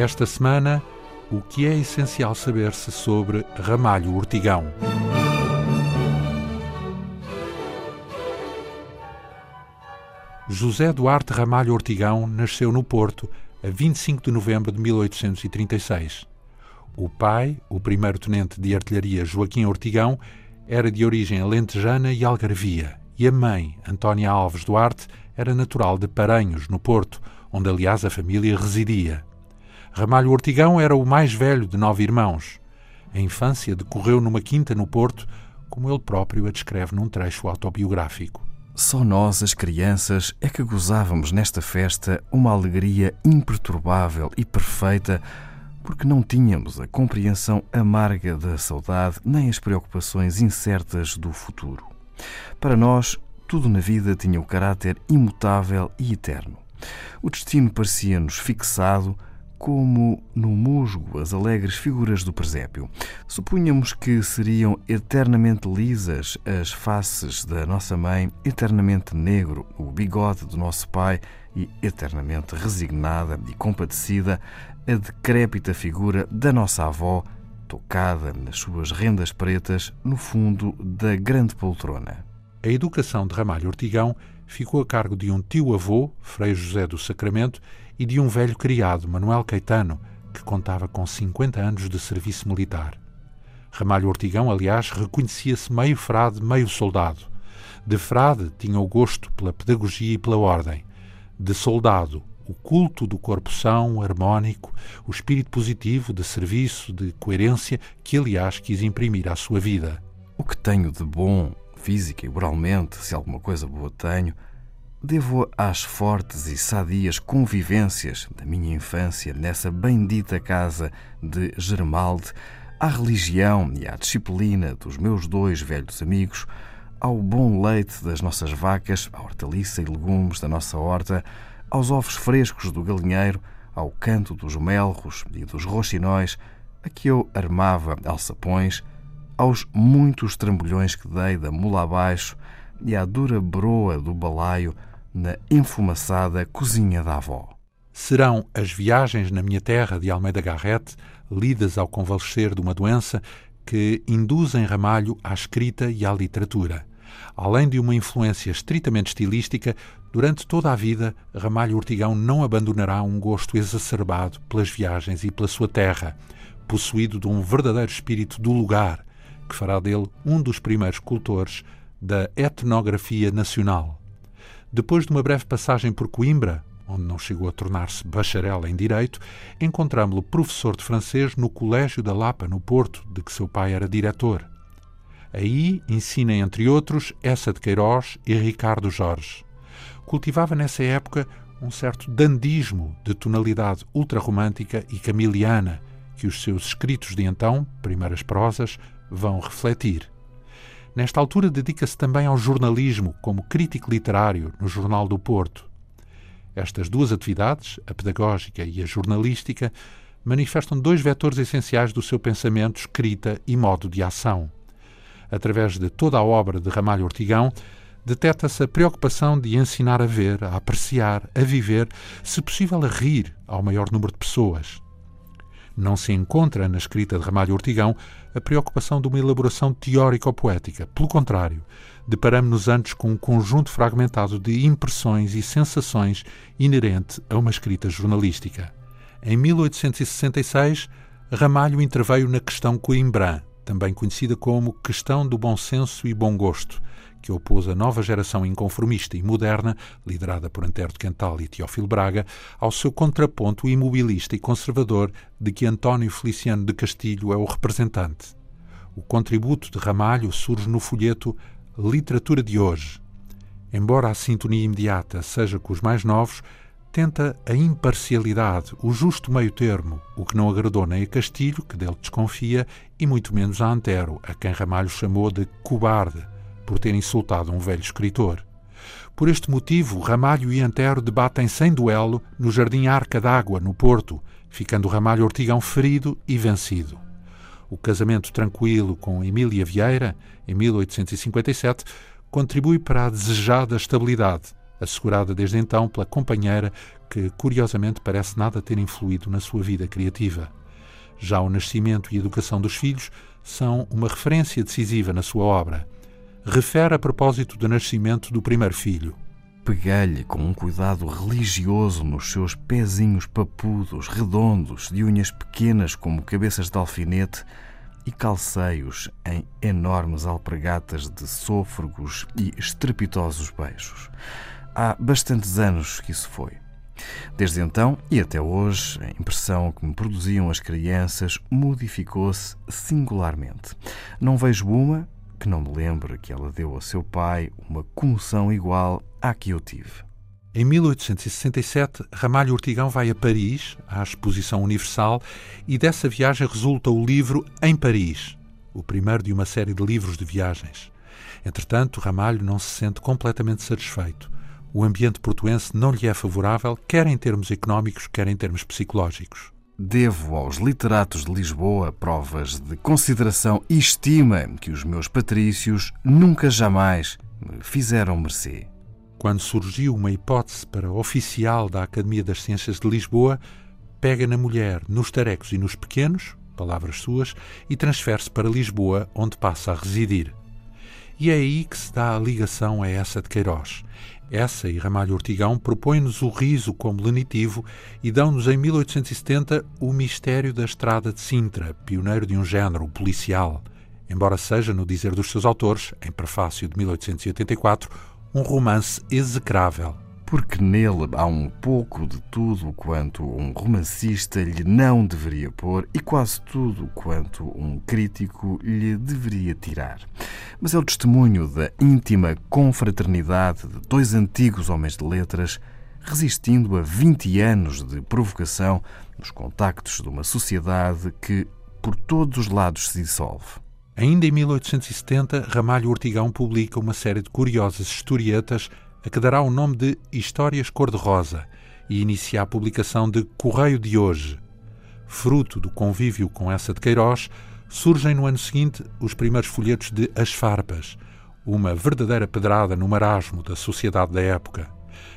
Esta semana, o que é essencial saber-se sobre Ramalho Ortigão. José Duarte Ramalho Ortigão nasceu no Porto a 25 de novembro de 1836. O pai, o primeiro-tenente de artilharia Joaquim Ortigão, era de origem alentejana e algarvia, e a mãe, Antónia Alves Duarte, era natural de Paranhos, no Porto, onde aliás a família residia. Ramalho Ortigão era o mais velho de nove irmãos. A infância decorreu numa quinta no Porto, como ele próprio a descreve num trecho autobiográfico. Só nós, as crianças, é que gozávamos nesta festa uma alegria imperturbável e perfeita, porque não tínhamos a compreensão amarga da saudade nem as preocupações incertas do futuro. Para nós, tudo na vida tinha o caráter imutável e eterno. O destino parecia-nos fixado como no musgo as alegres figuras do presépio. Supunhamos que seriam eternamente lisas as faces da nossa mãe, eternamente negro o bigode do nosso pai e eternamente resignada e compadecida a decrépita figura da nossa avó, tocada nas suas rendas pretas no fundo da grande poltrona. A educação de Ramalho Ortigão ficou a cargo de um tio-avô, Frei José do Sacramento, e de um velho criado, Manuel Caetano, que contava com 50 anos de serviço militar. Ramalho Ortigão, aliás, reconhecia-se meio frade, meio soldado. De frade tinha o gosto pela pedagogia e pela ordem. De soldado, o culto do corpo são, harmónico, o espírito positivo de serviço, de coerência, que aliás quis imprimir à sua vida. O que tenho de bom, física e moralmente, se alguma coisa boa tenho, Devo às fortes e sadias convivências da minha infância nessa bendita casa de Germalde, à religião e à disciplina dos meus dois velhos amigos, ao bom leite das nossas vacas, à hortaliça e legumes da nossa horta, aos ovos frescos do galinheiro, ao canto dos melros e dos roxinóis, a que eu armava alçapões, aos muitos trambolhões que dei da mula abaixo e à dura broa do balaio na enfumaçada cozinha da avó. Serão as viagens na minha terra de Almeida Garrett, lidas ao convalescer de uma doença, que induzem Ramalho à escrita e à literatura. Além de uma influência estritamente estilística, durante toda a vida, Ramalho Ortigão não abandonará um gosto exacerbado pelas viagens e pela sua terra, possuído de um verdadeiro espírito do lugar, que fará dele um dos primeiros cultores da etnografia nacional. Depois de uma breve passagem por Coimbra, onde não chegou a tornar-se bacharel em Direito, encontramos-lo professor de francês no Colégio da Lapa, no Porto, de que seu pai era diretor. Aí ensina, entre outros, Essa de Queiroz e Ricardo Jorge. Cultivava nessa época um certo dandismo de tonalidade ultrarromântica e camiliana, que os seus escritos de então, primeiras prosas, vão refletir. Nesta altura, dedica-se também ao jornalismo como crítico literário no Jornal do Porto. Estas duas atividades, a pedagógica e a jornalística, manifestam dois vetores essenciais do seu pensamento, escrita e modo de ação. Através de toda a obra de Ramalho Ortigão, detecta-se a preocupação de ensinar a ver, a apreciar, a viver, se possível a rir ao maior número de pessoas. Não se encontra na escrita de Ramalho Ortigão a preocupação de uma elaboração teórico-poética. Pelo contrário, deparamos-nos antes com um conjunto fragmentado de impressões e sensações inerente a uma escrita jornalística. Em 1866, Ramalho interveio na questão Coimbrã, também conhecida como questão do bom senso e bom gosto, que opôs a nova geração inconformista e moderna, liderada por Antero de Quental e Teófilo Braga, ao seu contraponto imobilista e conservador de que António Feliciano de Castilho é o representante. O contributo de Ramalho surge no folheto Literatura de Hoje. Embora a sintonia imediata seja com os mais novos, tenta a imparcialidade, o justo meio-termo, o que não agradou nem a Castilho, que dele desconfia, e muito menos a Antero, a quem Ramalho chamou de cobarde por ter insultado um velho escritor. Por este motivo, Ramalho e Antero debatem sem duelo no Jardim Arca d'Água, no Porto, ficando Ramalho Ortigão ferido e vencido. O casamento tranquilo com Emília Vieira, em 1857, contribui para a desejada estabilidade, assegurada desde então pela companheira que, curiosamente, parece nada ter influído na sua vida criativa. Já o nascimento e educação dos filhos são uma referência decisiva na sua obra. Refere a propósito do nascimento do primeiro filho. Peguei-lhe com um cuidado religioso nos seus pezinhos papudos, redondos, de unhas pequenas como cabeças de alfinete, e calcei-os em enormes alpregatas de sôfregos e estrepitosos beijos. Há bastantes anos que isso foi. Desde então e até hoje, a impressão que me produziam as crianças modificou-se singularmente. Não vejo uma que não me lembre que ela deu ao seu pai uma comoção igual à que eu tive. Em 1867, Ramalho Ortigão vai a Paris, à Exposição Universal, e dessa viagem resulta o livro Em Paris, o primeiro de uma série de livros de viagens. Entretanto, Ramalho não se sente completamente satisfeito. O ambiente portuense não lhe é favorável, quer em termos económicos, quer em termos psicológicos. Devo aos literatos de Lisboa provas de consideração e estima que os meus patrícios nunca jamais me fizeram mercê. Quando surgiu uma hipótese para oficial da Academia das Ciências de Lisboa, pega na mulher nos tarecos e nos pequenos, palavras suas, e transfere-se para Lisboa, onde passa a residir. E é aí que se dá a ligação a essa de Queiroz. Essa e Ramalho Ortigão propõem-nos o riso como lenitivo e dão-nos em 1870 o mistério da estrada de Sintra, pioneiro de um género policial, embora seja, no dizer dos seus autores, em prefácio de 1884, um romance execrável porque nele há um pouco de tudo quanto um romancista lhe não deveria pôr e quase tudo quanto um crítico lhe deveria tirar. Mas é o testemunho da íntima confraternidade de dois antigos homens de letras resistindo a 20 anos de provocação nos contactos de uma sociedade que por todos os lados se dissolve. Ainda em 1870, Ramalho Ortigão publica uma série de curiosas historietas a que dará o nome de Histórias Cor-de-Rosa e inicia a publicação de Correio de Hoje. Fruto do convívio com essa de Queiroz, surgem no ano seguinte os primeiros folhetos de As Farpas, uma verdadeira pedrada no marasmo da sociedade da época.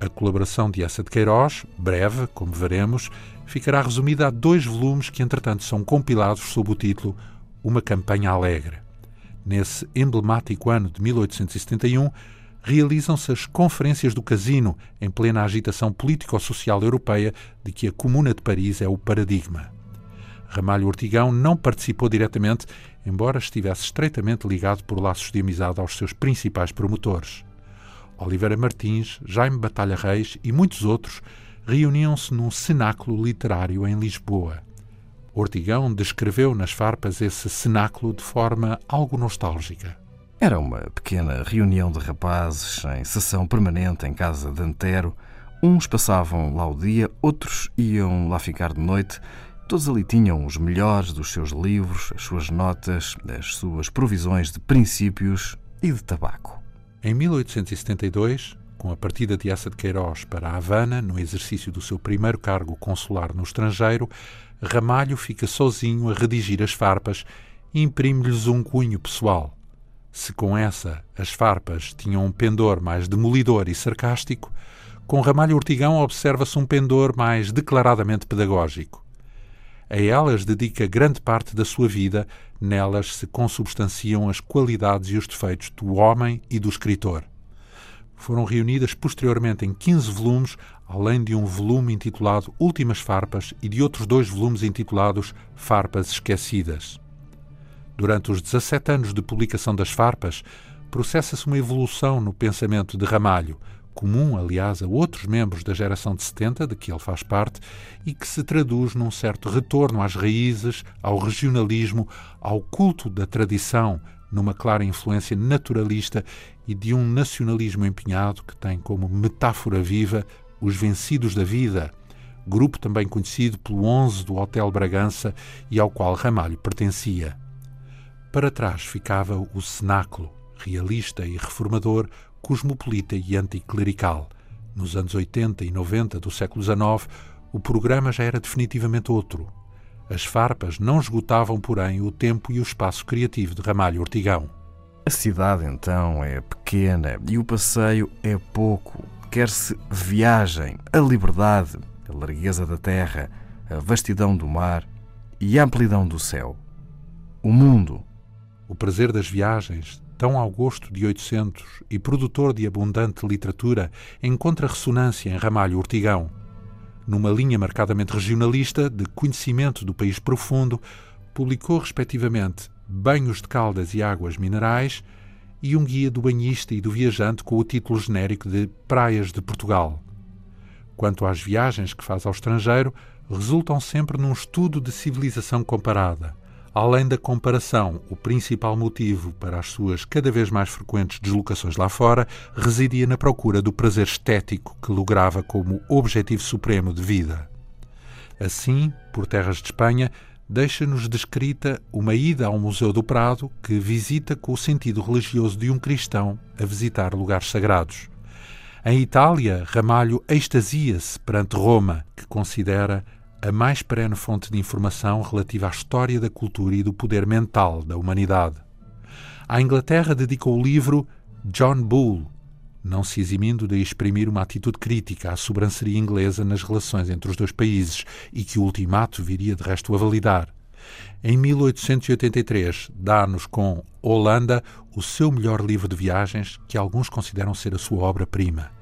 A colaboração de essa de Queiroz, breve, como veremos, ficará resumida a dois volumes que, entretanto, são compilados sob o título Uma Campanha Alegre. Nesse emblemático ano de 1871, realizam-se as Conferências do Casino, em plena agitação político-social europeia de que a Comuna de Paris é o paradigma. Ramalho Ortigão não participou diretamente, embora estivesse estreitamente ligado por laços de amizade aos seus principais promotores. Oliveira Martins, Jaime Batalha Reis e muitos outros reuniam-se num cenáculo literário em Lisboa. Ortigão descreveu nas farpas esse cenáculo de forma algo nostálgica. Era uma pequena reunião de rapazes em sessão permanente em casa de Antero. Uns passavam lá o dia, outros iam lá ficar de noite. Todos ali tinham os melhores dos seus livros, as suas notas, as suas provisões de princípios e de tabaco. Em 1872, com a partida de Essa de Queiroz para Havana, no exercício do seu primeiro cargo consular no estrangeiro, Ramalho fica sozinho a redigir as farpas e imprime-lhes um cunho pessoal se com essa as farpas tinham um pendor mais demolidor e sarcástico, com Ramalho Ortigão observa-se um pendor mais declaradamente pedagógico. A elas dedica grande parte da sua vida, nelas se consubstanciam as qualidades e os defeitos do homem e do escritor. Foram reunidas posteriormente em 15 volumes, além de um volume intitulado Últimas Farpas e de outros dois volumes intitulados Farpas Esquecidas. Durante os 17 anos de publicação das farpas, processa-se uma evolução no pensamento de Ramalho, comum, aliás, a outros membros da geração de 70, de que ele faz parte, e que se traduz num certo retorno às raízes, ao regionalismo, ao culto da tradição, numa clara influência naturalista e de um nacionalismo empenhado que tem como metáfora viva os vencidos da vida, grupo também conhecido pelo 11 do Hotel Bragança e ao qual Ramalho pertencia. Para trás ficava o cenáculo, realista e reformador, cosmopolita e anticlerical. Nos anos 80 e 90 do século XIX, o programa já era definitivamente outro. As farpas não esgotavam, porém, o tempo e o espaço criativo de Ramalho Ortigão. A cidade, então, é pequena e o passeio é pouco. quer-se viagem, a liberdade, a largueza da terra, a vastidão do mar e a amplidão do céu. O mundo. O prazer das viagens, tão ao gosto de 800 e produtor de abundante literatura, encontra ressonância em Ramalho Ortigão. Numa linha marcadamente regionalista, de conhecimento do país profundo, publicou, respectivamente, Banhos de Caldas e Águas Minerais e um guia do banhista e do viajante com o título genérico de Praias de Portugal. Quanto às viagens que faz ao estrangeiro, resultam sempre num estudo de civilização comparada. Além da comparação, o principal motivo para as suas cada vez mais frequentes deslocações lá fora residia na procura do prazer estético que lograva como objetivo supremo de vida. Assim, por terras de Espanha, deixa-nos descrita uma ida ao Museu do Prado que visita com o sentido religioso de um cristão a visitar lugares sagrados. Em Itália, Ramalho extasia-se perante Roma, que considera a mais perene fonte de informação relativa à história da cultura e do poder mental da humanidade. À Inglaterra dedicou o livro John Bull, não se eximindo de exprimir uma atitude crítica à sobranceria inglesa nas relações entre os dois países e que o ultimato viria de resto a validar. Em 1883, dá-nos com Holanda o seu melhor livro de viagens, que alguns consideram ser a sua obra-prima.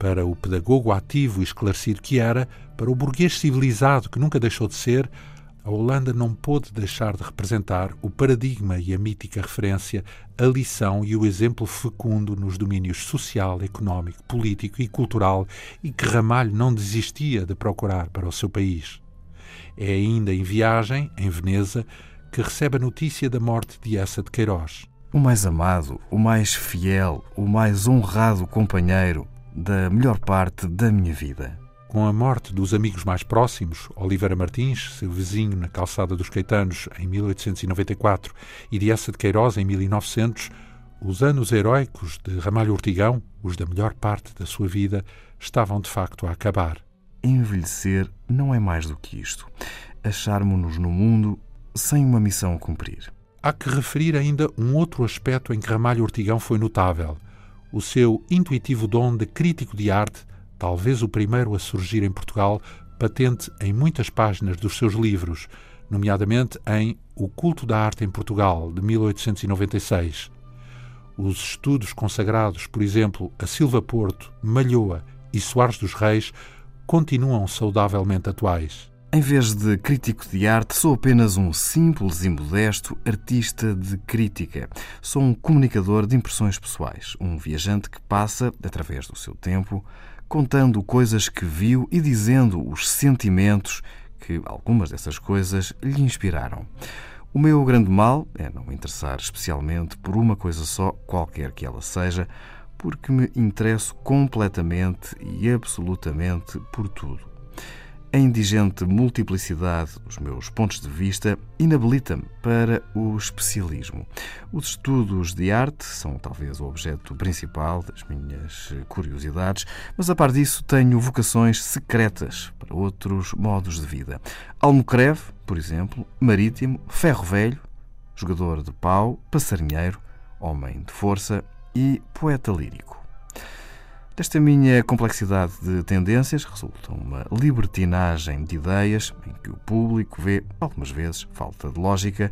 Para o pedagogo ativo e esclarecido que era, para o burguês civilizado que nunca deixou de ser, a Holanda não pôde deixar de representar o paradigma e a mítica referência, a lição e o exemplo fecundo nos domínios social, económico, político e cultural e que Ramalho não desistia de procurar para o seu país. É ainda em viagem, em Veneza, que recebe a notícia da morte de Essa de Queiroz. O mais amado, o mais fiel, o mais honrado companheiro da melhor parte da minha vida. Com a morte dos amigos mais próximos, Oliveira Martins, seu vizinho na calçada dos Caetanos em 1894 e de Essa de Queiroz em 1900, os anos heróicos de Ramalho Ortigão, os da melhor parte da sua vida, estavam de facto a acabar. Envelhecer não é mais do que isto. Acharmos-nos no mundo sem uma missão a cumprir. Há que referir ainda um outro aspecto em que Ramalho Ortigão foi notável: o seu intuitivo dom de crítico de arte talvez o primeiro a surgir em Portugal, patente em muitas páginas dos seus livros, nomeadamente em O Culto da Arte em Portugal, de 1896. Os estudos consagrados, por exemplo, a Silva Porto, Malhoa e Soares dos Reis, continuam saudavelmente atuais. Em vez de crítico de arte, sou apenas um simples e modesto artista de crítica. Sou um comunicador de impressões pessoais, um viajante que passa, através do seu tempo, contando coisas que viu e dizendo os sentimentos que algumas dessas coisas lhe inspiraram. O meu grande mal é não me interessar especialmente por uma coisa só, qualquer que ela seja, porque me interesso completamente e absolutamente por tudo. A indigente multiplicidade dos meus pontos de vista inabilita-me para o especialismo. Os estudos de arte são talvez o objeto principal das minhas curiosidades, mas a par disso tenho vocações secretas para outros modos de vida. Almocreve, por exemplo, marítimo, ferro velho, jogador de pau, passarinheiro, homem de força e poeta lírico. Desta minha complexidade de tendências resulta uma libertinagem de ideias em que o público vê, algumas vezes, falta de lógica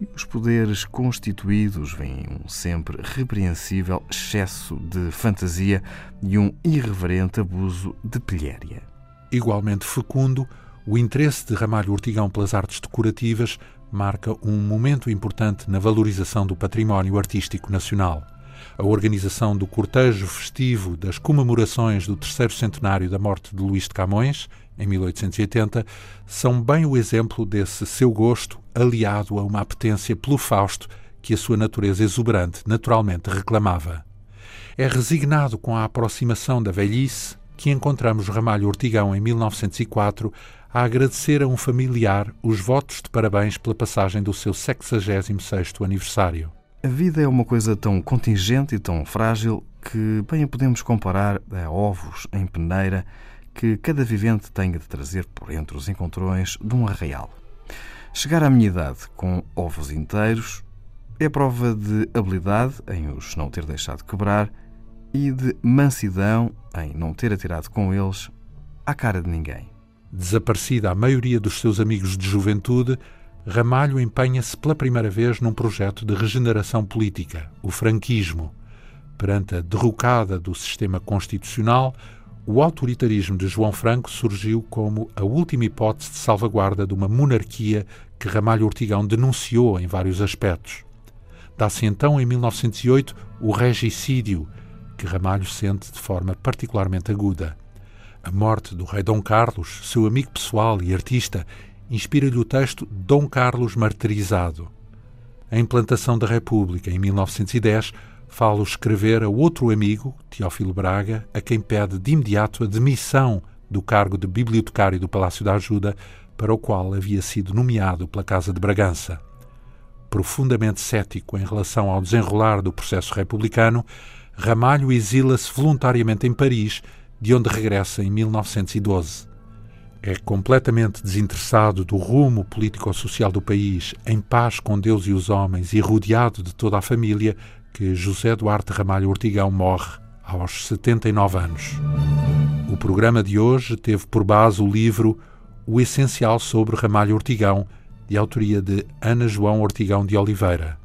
e os poderes constituídos veem um sempre repreensível excesso de fantasia e um irreverente abuso de pilhéria. Igualmente fecundo, o interesse de Ramalho Ortigão pelas artes decorativas marca um momento importante na valorização do património artístico nacional a organização do cortejo festivo das comemorações do terceiro centenário da morte de Luís de Camões, em 1880, são bem o exemplo desse seu gosto aliado a uma apetência pelo Fausto que a sua natureza exuberante naturalmente reclamava. É resignado com a aproximação da velhice que encontramos Ramalho Ortigão em 1904 a agradecer a um familiar os votos de parabéns pela passagem do seu 66º aniversário. A vida é uma coisa tão contingente e tão frágil que bem a podemos comparar a ovos em peneira que cada vivente tenha de trazer por entre os encontrões de um arraial. Chegar à minha idade com ovos inteiros é prova de habilidade em os não ter deixado quebrar e de mansidão em não ter atirado com eles à cara de ninguém. Desaparecida a maioria dos seus amigos de juventude, Ramalho empenha-se pela primeira vez num projeto de regeneração política, o franquismo. Perante a derrocada do sistema constitucional, o autoritarismo de João Franco surgiu como a última hipótese de salvaguarda de uma monarquia que Ramalho Ortigão denunciou em vários aspectos. Dá-se então, em 1908, o regicídio, que Ramalho sente de forma particularmente aguda. A morte do rei Dom Carlos, seu amigo pessoal e artista, inspira-lhe o texto Dom Carlos Martirizado. A implantação da República, em 1910, fala escrever a outro amigo, Teófilo Braga, a quem pede de imediato a demissão do cargo de bibliotecário do Palácio da Ajuda, para o qual havia sido nomeado pela Casa de Bragança. Profundamente cético em relação ao desenrolar do processo republicano, Ramalho exila-se voluntariamente em Paris, de onde regressa em 1912 é completamente desinteressado do rumo político-social do país, em paz com Deus e os homens e rodeado de toda a família, que José Duarte Ramalho Ortigão morre aos 79 anos. O programa de hoje teve por base o livro O Essencial sobre Ramalho Ortigão, de autoria de Ana João Ortigão de Oliveira.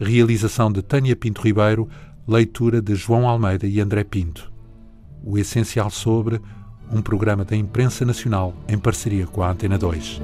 Realização de Tânia Pinto Ribeiro, leitura de João Almeida e André Pinto. O Essencial sobre um programa da Imprensa Nacional em parceria com a Antena 2.